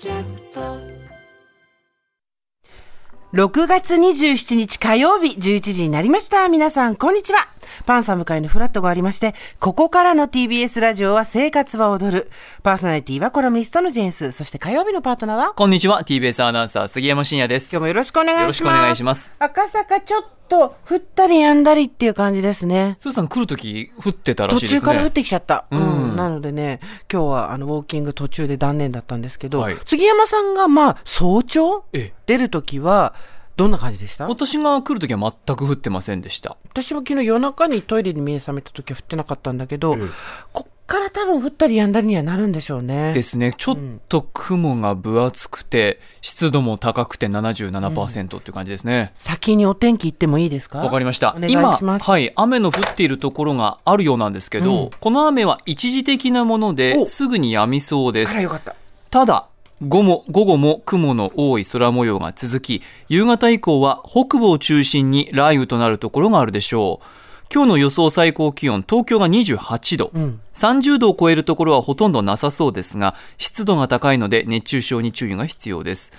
キャスト6月27日火曜日11時になりました。皆さん、こんにちは。パンサム会のフラットがありまして、ここからの TBS ラジオは生活は踊る。パーソナリティはコラムニストのジェーンス。そして火曜日のパートナーは？こんにちは TBS アナウンサー杉山真也です今日もよろしくお願いします。よろしくお願いします。赤坂ちょっと降ったりやんだりっていう感じですね。スーさん来るとき降ってたら途しいですね中から降ってきちゃった。ううんん。なのでね、今日はあの、ウォーキング途中で断念だったんですけど、はい杉山さんがまあ、早朝？ええ出るときは、どんな感じでした？私が来るときは全く降ってませんでした。私も昨日夜中にトイレに目覚めた時は降ってなかったんだけど、こっから多分降ったりやんだりにはなるんでしょうね。ですね。ちょっと雲が分厚くて湿度も高くて77%っていう感じですね。先にお天気行ってもいいですか？わ、かりました。お願い今します。はい雨の降っているところがあるようなんですけど、うん。この雨は一時的なものでお。すぐに止みそうです。あらよかった。ただ午後午後も雲の多い空模様が続き夕方以降は北部を中心に雷雨となるところがあるでしょう。今日の予想最高気温東京が28度、ん。30度を超えるところはほとんどなさそうですが湿度が高いので熱中症に注意が必要です。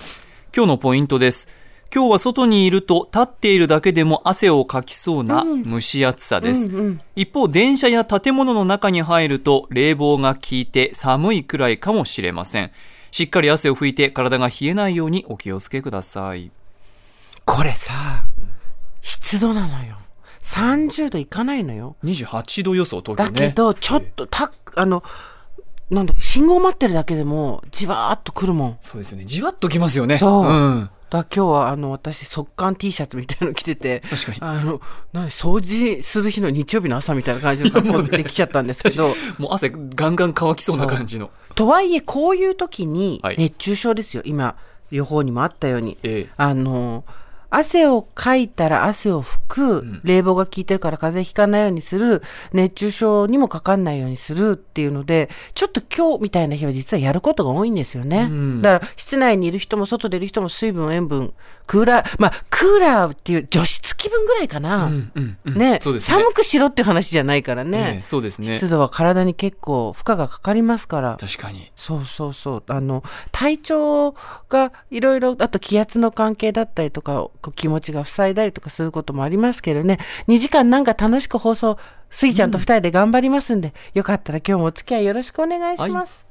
今日のポイントです今日は外にいると立っているだけでも汗をかきそうな蒸し暑さです、一方電車や建物の中に入ると冷房が効いて寒いくらいかもしれません。しっかり汗を拭いて体が冷えないようにお気をつけください。これさ、湿度なのよ。30度いかないのよ。28度予想東だ京ね。けど、ちょっとた、あの、なんだっけ、信号待ってるだけでも、じわーっとくるもん。そうですよね。じわっときますよね。そう。うん、だ今日はあの私速乾 T シャツみたいなの着てて確かに。あの何掃除する日の日曜日の朝みたいな感じの格好で来ちゃったんですけど もう汗ガンガン乾きそうな感じの。とはいえこういう時にはい。熱中症ですよ、今予報にもあったように、ええ。あの汗をかいたら汗を拭く、冷房が効いてるから風邪ひかないようにする熱中症にもかかんないようにするっていうのでちょっと今日みたいな日は実はやることが多いんですよね、だから室内にいる人も外でいる人も水分塩分クーラーまあクーラーっていう除湿気分ぐらいかな、うんうんうですね。寒くしろっていう話じゃないからね、ええそうですね。湿度は体に結構負荷がかかりますから。確かに。そうそうそう。あの体調がいろいろあと気圧の関係だったりとかこう気持ちが塞いだりとかすることもありますけどね。2時間なんか楽しく放送スギちゃんと2人で頑張りますんで、よかったら今日もお付き合いよろしくお願いします。